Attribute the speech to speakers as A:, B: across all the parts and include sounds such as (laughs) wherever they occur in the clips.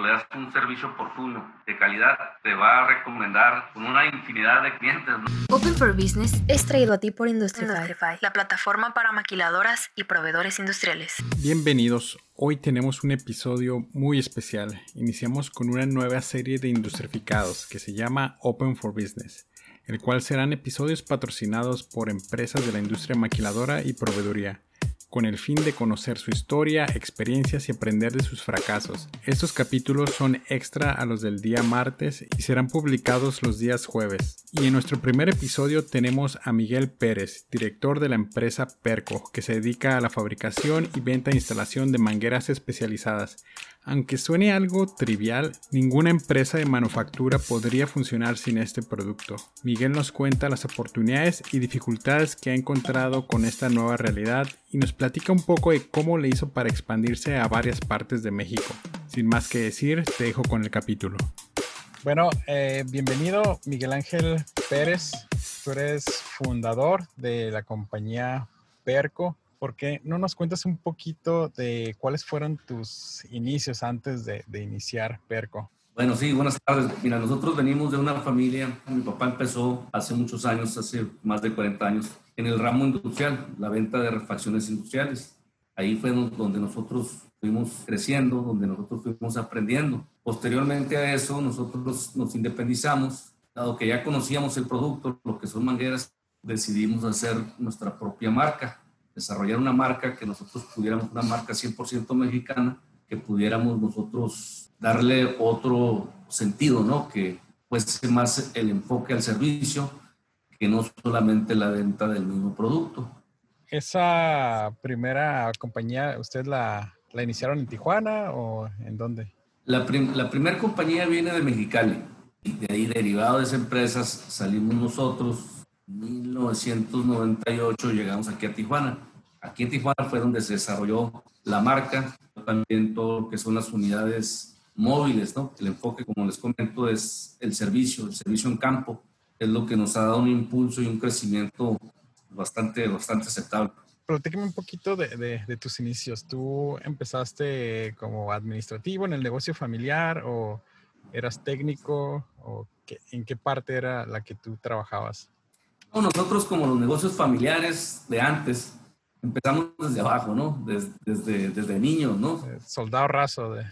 A: cuando le das un servicio oportuno, de calidad, te va a recomendar con una infinidad de clientes.
B: Open for Business es traído a ti por Industrify, la plataforma para maquiladoras y proveedores industriales.
C: Bienvenidos. Hoy tenemos un episodio muy especial. Iniciamos con una nueva serie de industrificados que se llama Open for Business, el cual serán episodios patrocinados por empresas de la industria maquiladora y proveeduría con el fin de conocer su historia, experiencias y aprender de sus fracasos. Estos capítulos son extra a los del día martes y serán publicados los días jueves. Y en nuestro primer episodio tenemos a Miguel Pérez, director de la empresa Perco, que se dedica a la fabricación y venta e instalación de mangueras especializadas. Aunque suene algo trivial, ninguna empresa de manufactura podría funcionar sin este producto. Miguel nos cuenta las oportunidades y dificultades que ha encontrado con esta nueva realidad y nos platica un poco de cómo le hizo para expandirse a varias partes de México. Sin más que decir, te dejo con el capítulo. Bueno, eh, bienvenido Miguel Ángel Pérez. Tú eres fundador de la compañía Perco. ¿por qué no nos cuentas un poquito de cuáles fueron tus inicios antes de, iniciar Perco?
A: Bueno, sí, buenas tardes. Mira, nosotros venimos de una familia, mi papá empezó hace muchos años, hace más de 40 años, en el ramo industrial, la venta de refacciones industriales. Ahí fue donde nosotros fuimos creciendo, donde nosotros fuimos aprendiendo. Posteriormente a eso, nosotros nos independizamos, dado que ya conocíamos el producto, lo que son mangueras, decidimos hacer nuestra propia marca desarrollar una marca que nosotros pudiéramos, una marca 100% mexicana, que pudiéramos nosotros darle otro sentido, ¿no? Que fuese más el enfoque al servicio, que no solamente la venta del mismo producto.
C: ¿Esa primera compañía, usted la, la iniciaron en Tijuana o en dónde?
A: La, la primera compañía viene de Mexicali. Y de ahí, derivado de esa empresa, salimos nosotros 1998 llegamos aquí a Tijuana. Aquí en Tijuana fue donde se desarrolló la marca, también todo lo que son las unidades móviles, ¿no? El enfoque, como les comento, es el servicio, el servicio en campo, es lo que nos ha dado un impulso y un crecimiento bastante, bastante aceptable.
C: Platícame un poquito de, de, de, tus inicios. ¿Tú empezaste como administrativo en el negocio familiar o eras técnico o qué, en qué parte era la que tú trabajabas?
A: nosotros como los negocios familiares de antes, empezamos desde abajo, ¿no? Desde, desde, desde niños, ¿no? Eh,
C: soldado raso de...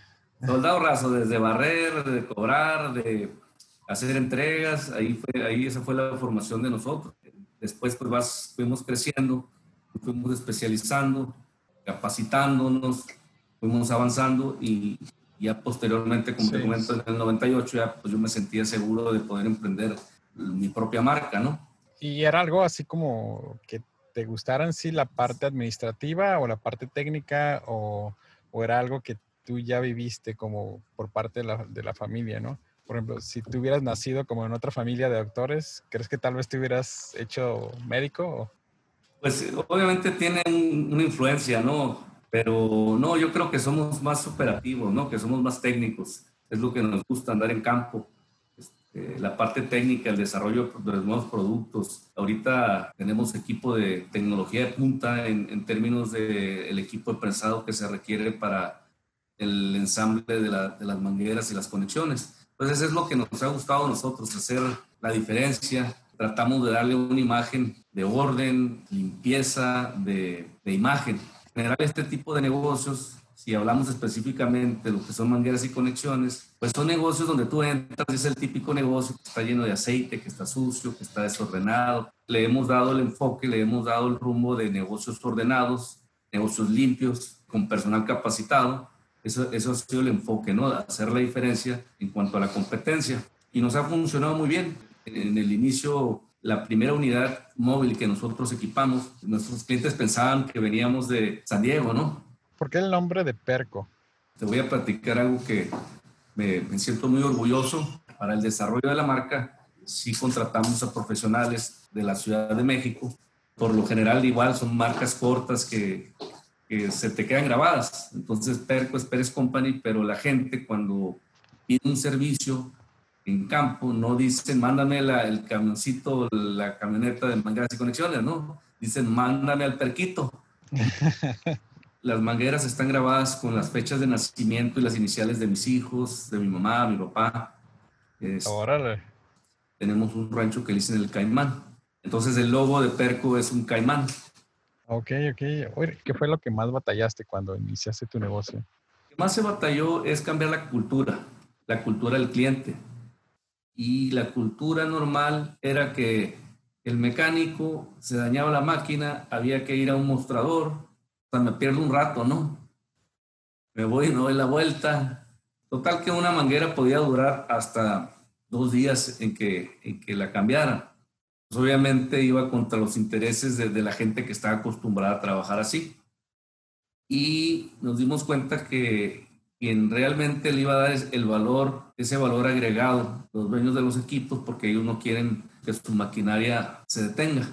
A: Soldado raso, desde barrer, de cobrar, de hacer entregas, ahí, fue, ahí esa fue la formación de nosotros. Después pues vas, fuimos creciendo, fuimos especializando, capacitándonos, fuimos avanzando y ya posteriormente, como te comento, en el 98 ya pues yo me sentía seguro de poder emprender mi propia marca, ¿no?
C: ¿Y era algo así como que te gustaran sí la parte administrativa o la parte técnica o, o, era algo que tú ya viviste como por parte de la, de la, familia, ¿no? Por ejemplo, si tú hubieras nacido como en otra familia de doctores, ¿crees que tal vez te hubieras hecho médico?
A: Pues obviamente tiene una influencia, ¿no? Pero no, yo creo que somos más operativos, ¿no? Que somos más técnicos. Es lo que nos gusta andar en campo. Eh, la parte técnica, el desarrollo de los nuevos productos. Ahorita tenemos equipo de tecnología de punta en, en términos del el equipo de prensado que se requiere para el ensamble de, la, de, las mangueras y las conexiones. Entonces, es lo que nos ha gustado a nosotros, hacer la diferencia. Tratamos de darle una imagen de orden, limpieza, de, imagen. En general, este tipo de negocios si hablamos específicamente de lo que son mangueras y conexiones, pues son negocios donde tú entras, es el típico negocio que está lleno de aceite, que está sucio, que está desordenado. Le hemos dado el enfoque, le hemos dado el rumbo de negocios ordenados, negocios limpios, con personal capacitado. Eso, eso ha sido el enfoque, ¿no? Hacer la diferencia en cuanto a la competencia. Y nos ha funcionado muy bien. En el inicio la primera unidad móvil que nosotros equipamos, nuestros clientes pensaban que veníamos de San Diego, ¿no?
C: ¿Por qué el nombre de Perco?
A: Te voy a platicar algo que me, siento muy orgulloso. Para el desarrollo de la marca, sí contratamos a profesionales de la Ciudad de México. Por lo general, igual son marcas cortas que, se te quedan grabadas. Entonces, Perco es Pérez Company, pero la gente cuando pide un servicio en campo, no dicen, mándame el camioncito, la camioneta de mangueras y conexiones, ¿no? Dicen, mándame al perquito. (laughs) las mangueras están grabadas con las fechas de nacimiento y las iniciales de mis hijos, de mi mamá, mi papá.
C: Órale.
A: Tenemos un rancho que le dicen el caimán. Entonces el logo de Perco es un caimán.
C: Ok, ok. ¿Qué fue lo que más batallaste cuando iniciaste tu negocio?
A: Lo que más se batalló es cambiar la cultura, la cultura del cliente. Y la cultura normal era que el mecánico se dañaba la máquina, había que ir a un mostrador, o sea, me pierdo un rato, ¿no? Me voy, no doy la vuelta. Total que una manguera podía durar hasta dos días en que, en que la cambiaran. Obviamente iba contra los intereses de, de, la gente que estaba acostumbrada a trabajar así. Y nos dimos cuenta que quien realmente le iba a dar el valor, ese valor agregado, los dueños de los equipos, porque ellos no quieren que su maquinaria se detenga.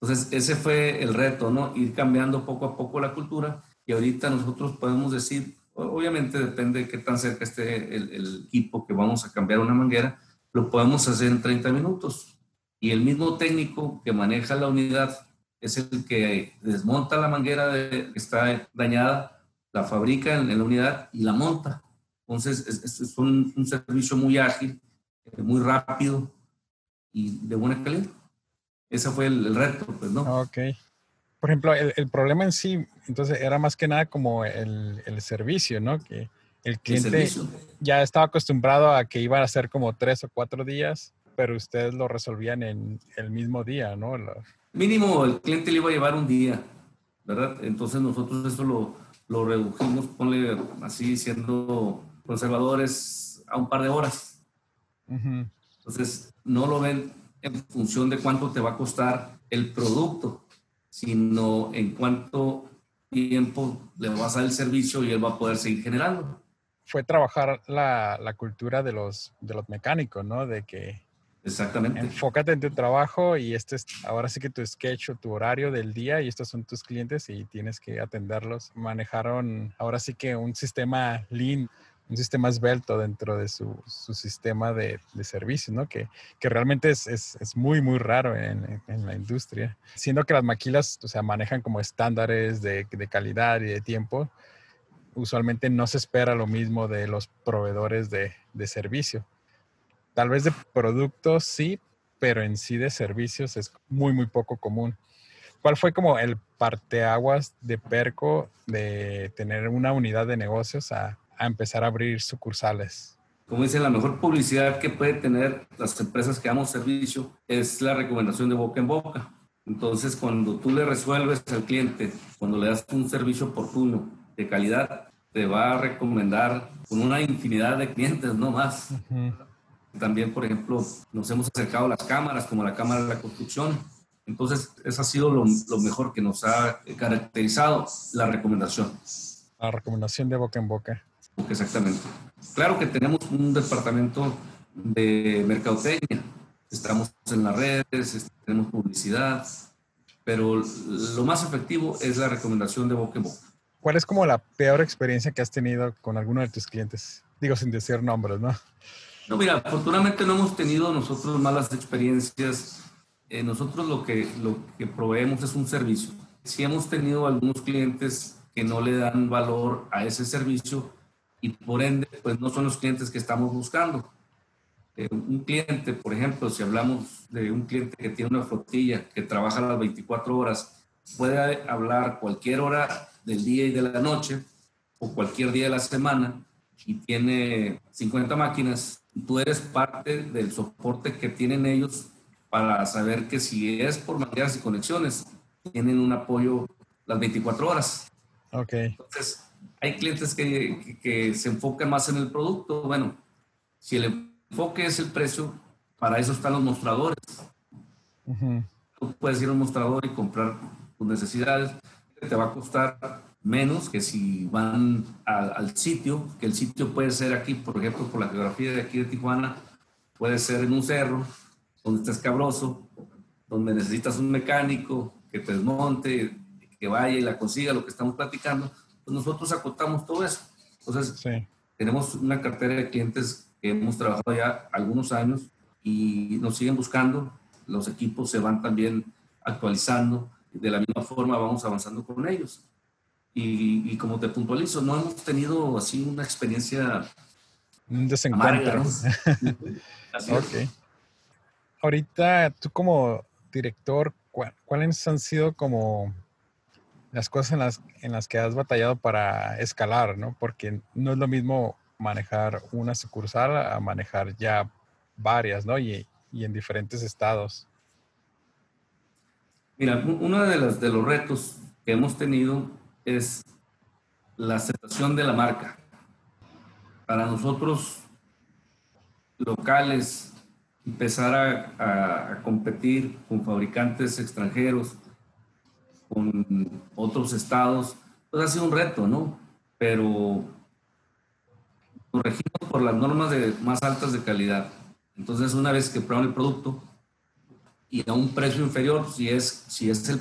A: Entonces, ese fue el reto, ¿no? Ir cambiando poco a poco la cultura y ahorita nosotros podemos decir, obviamente depende de qué tan cerca esté el, el equipo que vamos a cambiar una manguera, lo podemos hacer en 30 minutos. Y el mismo técnico que maneja la unidad es el que desmonta la manguera que está dañada, la fabrica en, la unidad y la monta. Entonces, es, es un, un, servicio muy ágil, eh, muy rápido y de buena calidad. Ese fue el, el reto, pues, ¿no?
C: Ok. Por ejemplo, el, el, problema en sí, entonces, era más que nada como el, el servicio, ¿no? Que el cliente ya estaba acostumbrado a que iban a ser como tres o cuatro días, pero ustedes lo resolvían en el mismo día, ¿no? Lo...
A: Mínimo, el cliente le iba a llevar un día, ¿verdad? Entonces nosotros eso lo, lo redujimos, ponle así, siendo conservadores, a un par de horas. Uh -huh. Entonces, no lo ven en función de cuánto te va a costar el producto, sino en cuánto tiempo le vas a dar el servicio y él va a poder seguir generando.
C: Fue trabajar la, la cultura de los, de los mecánicos, ¿no? De que
A: Exactamente.
C: Enfócate en tu trabajo y este es ahora sí que tu sketch o tu horario del día y estos son tus clientes y tienes que atenderlos. Manejaron ahora sí que un sistema lean, un sistema esbelto dentro de su, su sistema de, de servicio, ¿no? Que, que realmente es, es, es, muy, muy raro en, en, la industria. Siendo que las maquilas, o sea, manejan como estándares de, de calidad y de tiempo, usualmente no se espera lo mismo de los proveedores de, de servicio. Tal vez de productos sí, pero en sí de servicios es muy, muy poco común. ¿Cuál fue como el parteaguas de Perco de tener una unidad de negocios a, a empezar a abrir sucursales?
A: Como dice, la mejor publicidad que puede tener las empresas que damos servicio es la recomendación de boca en boca. Entonces, cuando tú le resuelves al cliente, cuando le das un servicio oportuno, de calidad, te va a recomendar con una infinidad de clientes, no más. Uh -huh. También, por ejemplo, nos hemos acercado a las cámaras, como la Cámara de la Construcción. Entonces, eso ha sido lo, lo mejor que nos ha caracterizado, la recomendación.
C: La recomendación de boca en boca.
A: Exactamente. Claro que tenemos un departamento de mercadotecnia. Estamos en las redes, tenemos publicidad, pero lo más efectivo es la recomendación de boca en boca.
C: ¿Cuál es como la peor experiencia que has tenido con alguno de tus clientes? Digo sin decir nombres, ¿no?
A: No, mira, afortunadamente no hemos tenido nosotros malas experiencias. Eh, nosotros lo que, lo que proveemos es un servicio. Sí hemos tenido algunos clientes que no le dan valor a ese servicio y por ende, pues no son los clientes que estamos buscando. Eh, un cliente, por ejemplo, si hablamos de un cliente que tiene una flotilla que trabaja las 24 horas, puede hablar cualquier hora del día y de la noche o cualquier día de la semana y tiene 50 máquinas tú eres parte del soporte que tienen ellos para saber que si es por mangueras y conexiones, tienen un apoyo las 24 horas.
C: Ok.
A: Entonces, hay clientes que, que, que, se enfocan más en el producto. Bueno, si el enfoque es el precio, para eso están los mostradores. Uh -huh. Tú puedes ir a un mostrador y comprar tus necesidades. Te va a costar menos que si van al, al, sitio, que el sitio puede ser aquí, por ejemplo, por la geografía de aquí de Tijuana, puede ser en un cerro, donde está escabroso, donde necesitas un mecánico que te desmonte, que vaya y la consiga, lo que estamos platicando, pues nosotros acotamos todo eso. Entonces, sí. tenemos una cartera de clientes que hemos trabajado ya algunos años y nos siguen buscando, los equipos se van también actualizando, y de la misma forma vamos avanzando con ellos. Y, como te puntualizo, no hemos tenido así una experiencia
C: un desencuentro. (laughs) ok. Ahorita, tú como director, ¿cuáles han sido como las cosas en las, en las que has batallado para escalar, ¿no? Porque no es lo mismo manejar una sucursal a manejar ya varias, ¿no? Y, y en diferentes estados.
A: Mira, uno de, las, de los retos que hemos tenido es la aceptación de la marca. Para nosotros, locales, empezar a, a competir con fabricantes extranjeros, con otros estados, pues ha sido un reto, ¿no? Pero nos regimos por las normas de, más altas de calidad. Entonces, una vez que prueban el producto y a un precio inferior, si es, si es el,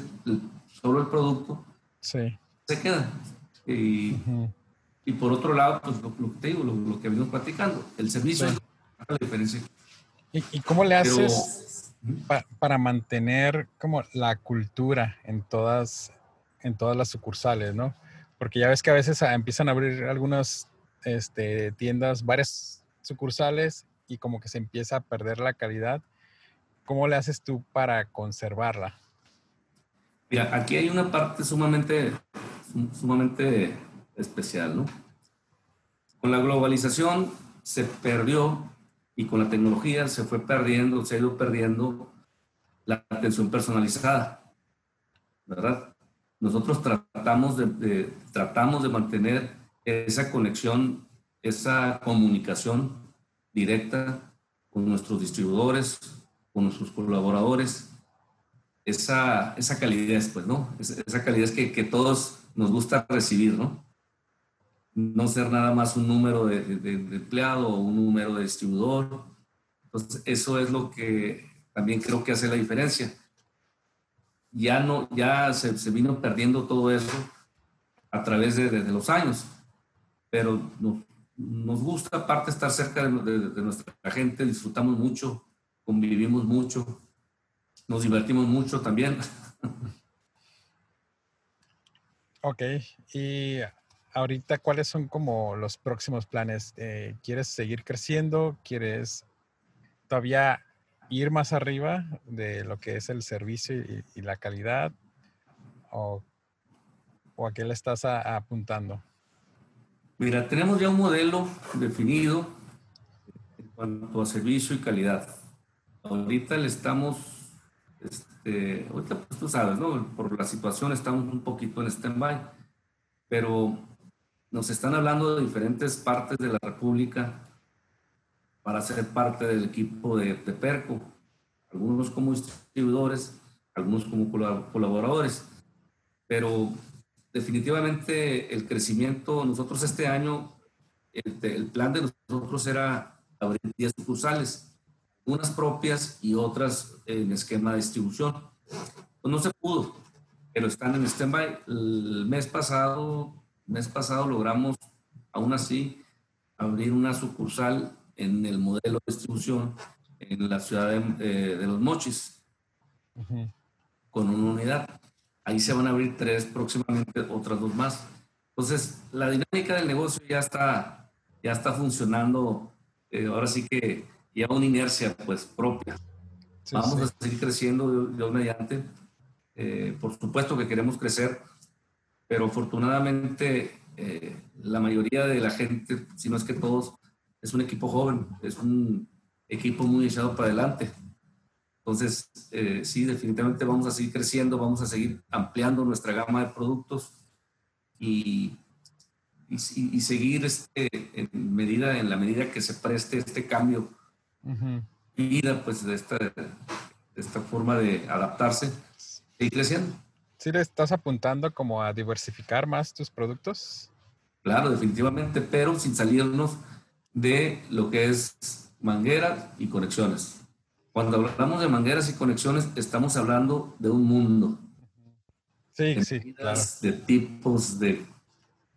A: solo el producto,
C: sí.
A: Se queda. Y, y, por otro lado, pues lo, que te digo, lo, que venimos platicando, el servicio es la diferencia.
C: ¿Y, ¿Y, cómo le haces para mantener como la cultura en todas, en todas las sucursales, ¿no? Porque ya ves que a veces ah, empiezan a abrir algunas este, tiendas, varias sucursales y como que se empieza a perder la calidad. ¿Cómo le haces tú para conservarla?
A: Mira, aquí hay una parte sumamente, sumamente especial, ¿no? Con la globalización se perdió y con la tecnología se fue perdiendo, se ha ido perdiendo la atención personalizada, ¿verdad? Nosotros tratamos de, tratamos de mantener esa conexión, esa comunicación directa con nuestros distribuidores, con nuestros colaboradores, esa, esa calidez, pues, ¿no? Esa, calidez que, que todos nos gusta recibir, ¿no? no ser nada más un número de, empleado o un número de distribuidor. Entonces, eso es lo que también creo que hace la diferencia. Ya, no, ya se, vino perdiendo todo eso a través de, los años, pero nos gusta aparte estar cerca de, nuestra gente, disfrutamos mucho, convivimos mucho, nos divertimos mucho también. (laughs)
C: Ok, y ahorita, ¿cuáles son como los próximos planes? Eh, ¿Quieres seguir creciendo? ¿Quieres todavía ir más arriba de lo que es el servicio y, la calidad? ¿O, a qué le estás apuntando?
A: Mira, tenemos ya un modelo definido en cuanto a servicio y calidad. Ahorita le estamos, este, ahorita pues tú sabes, ¿no? Por la situación estamos un poquito en stand-by, pero nos están hablando de diferentes partes de la República para ser parte del equipo de, Perco, algunos como distribuidores, algunos como colaboradores, pero definitivamente el crecimiento, nosotros este año, el, plan de nosotros era abrir 10 sucursales, unas propias y otras en esquema de distribución. Pues no se pudo, pero están en stand-by. El mes pasado mes pasado logramos, aún así, abrir una sucursal en el modelo de distribución en la ciudad de, eh, Los Mochis, con una unidad. Ahí se van a abrir tres próximamente, otras dos más. Entonces, la dinámica del negocio ya está, ya está funcionando, eh, ahora sí que ya una inercia pues propia. Vamos a seguir creciendo, Dios mediante. Eh, por supuesto que queremos crecer pero afortunadamente eh, la mayoría de la gente, si no es que todos, es un equipo joven, es un equipo muy echado para adelante. Entonces, eh, sí, definitivamente vamos a seguir creciendo, vamos a seguir ampliando nuestra gama de productos y, y, seguir este, en, medida, en la medida que se preste este cambio y vida, pues de esta, de esta forma de adaptarse, seguir creciendo.
C: ¿Sí le estás apuntando como a diversificar más tus productos?
A: Claro, definitivamente, pero sin salirnos de lo que es mangueras y conexiones. Cuando hablamos de mangueras y conexiones, estamos hablando de un mundo.
C: Sí, sí, claro.
A: De tipos, de,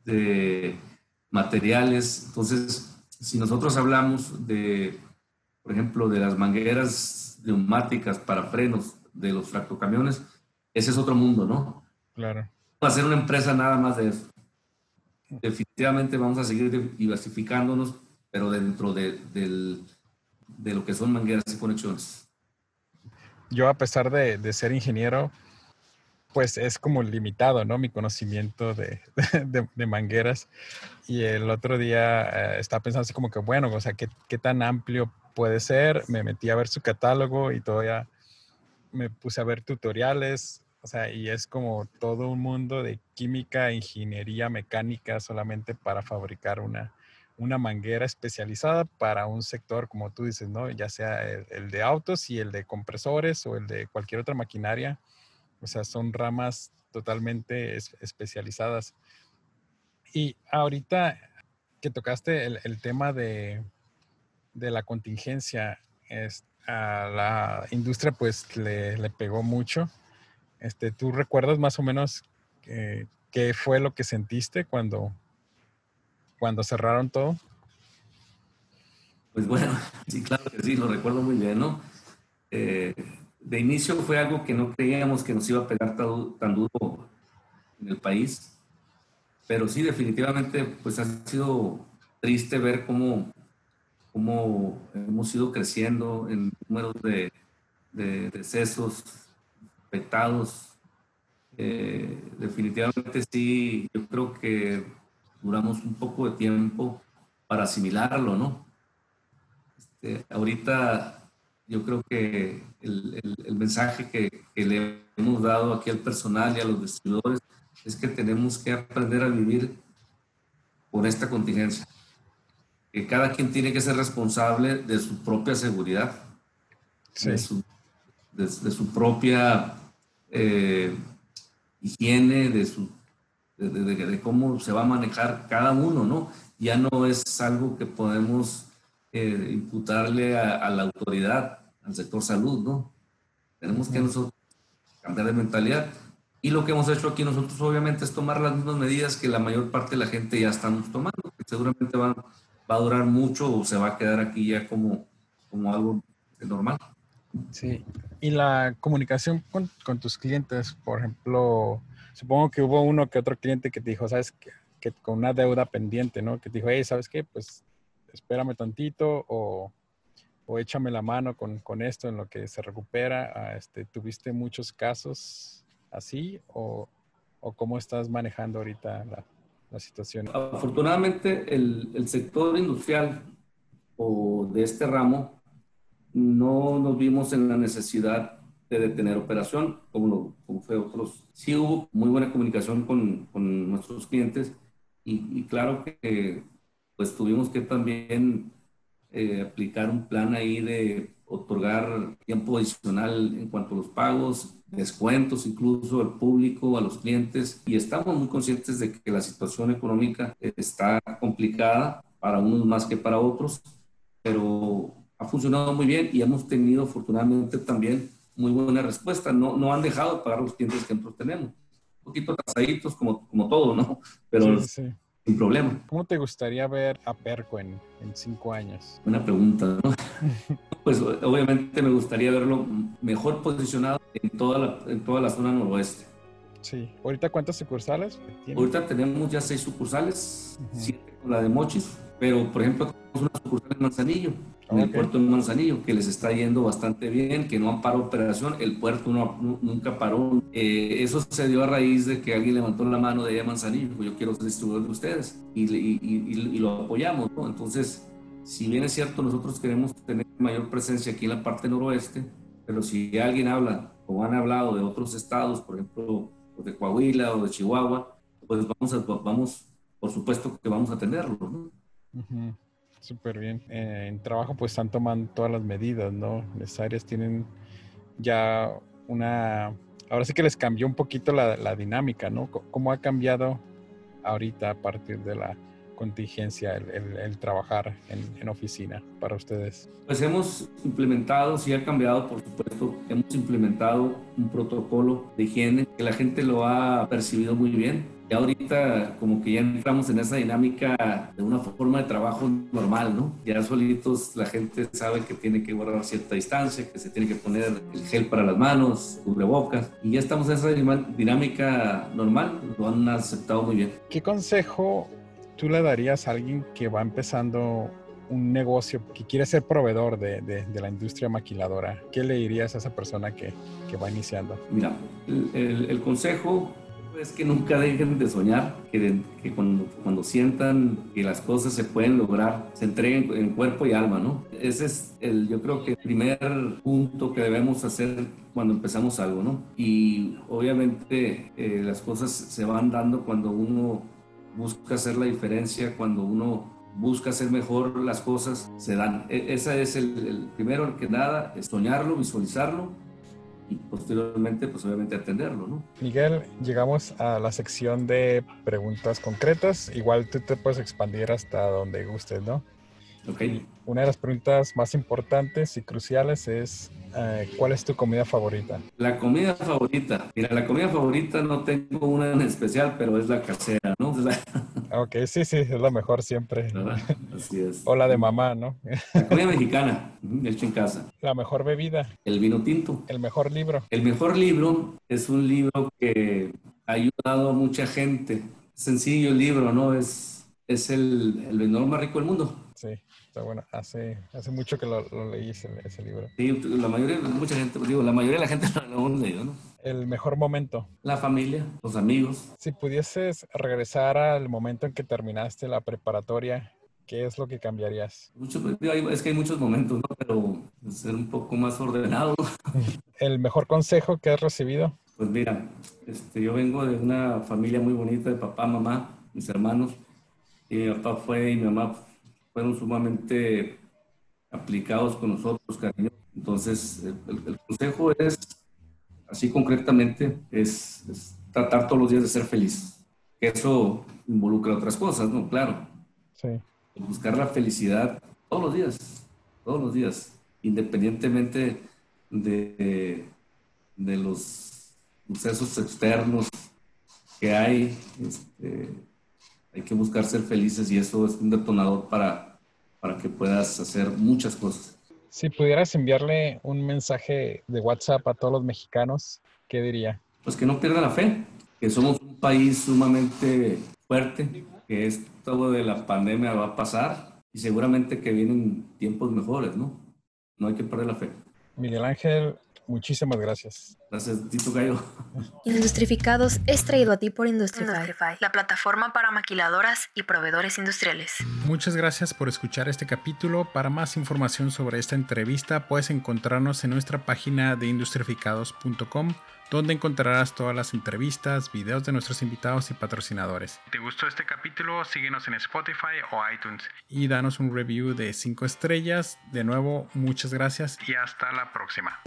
A: de materiales. Entonces, si nosotros hablamos de, por ejemplo, de las mangueras neumáticas para frenos de los tractocamiones, ese es otro mundo, ¿no?
C: Claro.
A: hacer una empresa nada más de eso. Definitivamente vamos a seguir diversificándonos, pero dentro de, de lo que son mangueras y conexiones.
C: Yo, a pesar de, de ser ingeniero, pues es como limitado, ¿no? Mi conocimiento de, (laughs) de, mangueras. Y el otro día eh, estaba pensando así como que, bueno, o sea, ¿qué, ¿qué, tan amplio puede ser? Me metí a ver su catálogo y todavía me puse a ver tutoriales, o sea, y es como todo un mundo de química, ingeniería, mecánica solamente para fabricar una, una manguera especializada para un sector, como tú dices, ¿no? Ya sea el, de autos y el de compresores o el de cualquier otra maquinaria. O sea, son ramas totalmente especializadas. Y ahorita que tocaste el, tema de, de, la contingencia, es, a la industria pues le, le, pegó mucho. Este, ¿Tú recuerdas más o menos qué fue lo que sentiste cuando, cuando cerraron todo?
A: Pues bueno, (laughs) sí, claro que sí, lo recuerdo muy bien, ¿no? Eh, de inicio fue algo que no creíamos que nos iba a pegar tan, duro en el país, pero sí, definitivamente, pues ha sido triste ver cómo, cómo hemos ido creciendo en número de, de decesos, afectados. Eh, definitivamente sí, yo creo que duramos un poco de tiempo para asimilarlo, ¿no? Este, ahorita yo creo que el, el, mensaje que, que, le hemos dado aquí al personal y a los distribuidores es que tenemos que aprender a vivir con esta contingencia. Que cada quien tiene que ser responsable de su propia seguridad, de, su, de, su, propia eh, higiene, de su de, cómo se va a manejar cada uno, ¿no? Ya no es algo que podemos eh, imputarle a, la autoridad, al sector salud, ¿no? Tenemos que nosotros cambiar de mentalidad. Y lo que hemos hecho aquí nosotros obviamente es tomar las mismas medidas que la mayor parte de la gente ya estamos tomando, que seguramente va, va a durar mucho o se va a quedar aquí ya como, como algo normal.
C: Sí, y la comunicación con, con tus clientes, por ejemplo, supongo que hubo uno que otro cliente que te dijo, sabes, que, que con una deuda pendiente, ¿no? Que te dijo, hey, ¿sabes qué? Pues espérame tantito o, o échame la mano con, con, esto en lo que se recupera. Ah, este, ¿Tuviste muchos casos así o, o cómo estás manejando ahorita la, la situación?
A: Afortunadamente, el, el, sector industrial o de este ramo no nos vimos en la necesidad de detener operación, como, lo, como fue otros. Sí hubo muy buena comunicación con, con nuestros clientes y, y, claro que pues tuvimos que también eh, aplicar un plan ahí de otorgar tiempo adicional en cuanto a los pagos, descuentos incluso al público, a los clientes, y estamos muy conscientes de que la situación económica está complicada para unos más que para otros, pero ha funcionado muy bien y hemos tenido afortunadamente también muy buena respuesta. No, no han dejado de pagar los clientes que nosotros tenemos. Un poquito atrasaditos como, como todo, ¿no? Pero sin problema.
C: ¿Cómo te gustaría ver a Perco en, en cinco años?
A: Buena pregunta, ¿no? (laughs) pues obviamente me gustaría verlo mejor posicionado en toda la, en toda la zona noroeste.
C: Sí. ¿Ahorita cuántas sucursales?
A: Ahorita tenemos ya seis sucursales, siete con la de Mochis, pero por ejemplo tenemos una sucursal en Manzanillo en el puerto de Manzanillo, que les está yendo bastante bien, que no han parado operación, el puerto no, nunca paró. Eh, eso se dio a raíz de que alguien levantó la mano de allá Manzanillo, yo quiero ser distribuidor de ustedes, y, y, y, lo apoyamos, ¿no? Entonces, si bien es cierto, nosotros queremos tener mayor presencia aquí en la parte noroeste, pero si alguien habla, o han hablado de otros estados, por ejemplo, de Coahuila o de Chihuahua, pues vamos, a, vamos por supuesto que vamos a tenerlo, ¿no?
C: Súper bien. En trabajo pues están tomando todas las medidas, ¿no? Necesarias tienen ya una... Ahora sí que les cambió un poquito la, la dinámica, ¿no? ¿Cómo ha cambiado ahorita a partir de la contingencia el, el, trabajar en, en, oficina para ustedes?
A: Pues hemos implementado, sí ha cambiado por momento hemos implementado un protocolo de higiene que la gente lo ha percibido muy bien. Y ahorita como que ya entramos en esa dinámica de una forma de trabajo normal, ¿no? Ya solitos la gente sabe que tiene que guardar cierta distancia, que se tiene que poner el gel para las manos, cubrebocas, y ya estamos en esa dinámica normal, lo han aceptado muy bien.
C: ¿Qué consejo tú le darías a alguien que va empezando un negocio que quiere ser proveedor de, de, la industria maquiladora, ¿qué le dirías a esa persona que, que va iniciando?
A: Mira, el, consejo es que nunca dejen de soñar, que, que cuando, cuando, sientan que las cosas se pueden lograr, se entreguen en cuerpo y alma, ¿no? Ese es el, yo creo que el primer punto que debemos hacer cuando empezamos algo, ¿no? Y obviamente eh, las cosas se van dando cuando uno busca hacer la diferencia, cuando uno busca hacer mejor las cosas, se dan. E, ese es el, primero que nada, es soñarlo, visualizarlo y posteriormente, pues obviamente atenderlo, ¿no?
C: Miguel, llegamos a la sección de preguntas concretas. Igual tú te puedes expandir hasta donde gustes, ¿no?
A: Ok.
C: Una de las preguntas más importantes y cruciales es eh, ¿cuál es tu comida favorita?
A: La comida favorita. Mira, la comida favorita no tengo una en especial, pero es la casera, ¿no? (laughs)
C: ok, sí, sí, es la mejor siempre.
A: Así es.
C: O la de mamá, ¿no?
A: La comida mexicana, hecha en casa.
C: La mejor bebida.
A: El vino tinto.
C: El mejor libro.
A: El mejor libro es un libro que ha ayudado a mucha gente. Sencillo el libro, ¿no? Es, es el, el más rico del mundo.
C: Sí bueno. Hace, hace mucho que lo, leí ese, libro.
A: Sí, la mayoría, mucha gente, digo, la mayoría de la gente (laughs) lo ha leído, ¿no?
C: El mejor momento.
A: La familia, los amigos.
C: Si pudieses regresar al momento en que terminaste la preparatoria, ¿qué es lo que cambiarías?
A: Mucho, es que hay muchos momentos, ¿no? Pero ser un poco más ordenado. (laughs)
C: ¿El mejor consejo que has recibido?
A: Pues mira, este, yo vengo de una familia muy bonita de papá, mamá, mis hermanos. Y mi papá fue y mi mamá fueron sumamente aplicados con nosotros, cariño. Entonces, el, consejo es, así concretamente, es, tratar todos los días de ser feliz. Eso involucra otras cosas, ¿no? Claro.
C: Sí.
A: Buscar la felicidad todos los días, todos los días, independientemente de, de los sucesos externos que hay. Este, hay que buscar ser felices y eso es un detonador para, para que puedas hacer muchas cosas.
C: Si pudieras enviarle un mensaje de WhatsApp a todos los mexicanos, ¿qué diría?
A: Pues que no pierdan la fe, que somos un país sumamente fuerte, que esto de la pandemia va a pasar y seguramente que vienen tiempos mejores, ¿no? No hay que perder la fe.
C: Miguel Ángel, Muchísimas gracias.
A: Gracias, Tito Gallo. (laughs)
B: Industrificados es traído a ti por Industrify, la plataforma para maquiladoras y proveedores industriales.
C: Muchas gracias por escuchar este capítulo. Para más información sobre esta entrevista, puedes encontrarnos en nuestra página de industrificados.com donde encontrarás todas las entrevistas, videos de nuestros invitados y patrocinadores. ¿Te gustó este capítulo? Síguenos en Spotify o iTunes y danos un review de 5 estrellas. De nuevo, muchas gracias y hasta la próxima.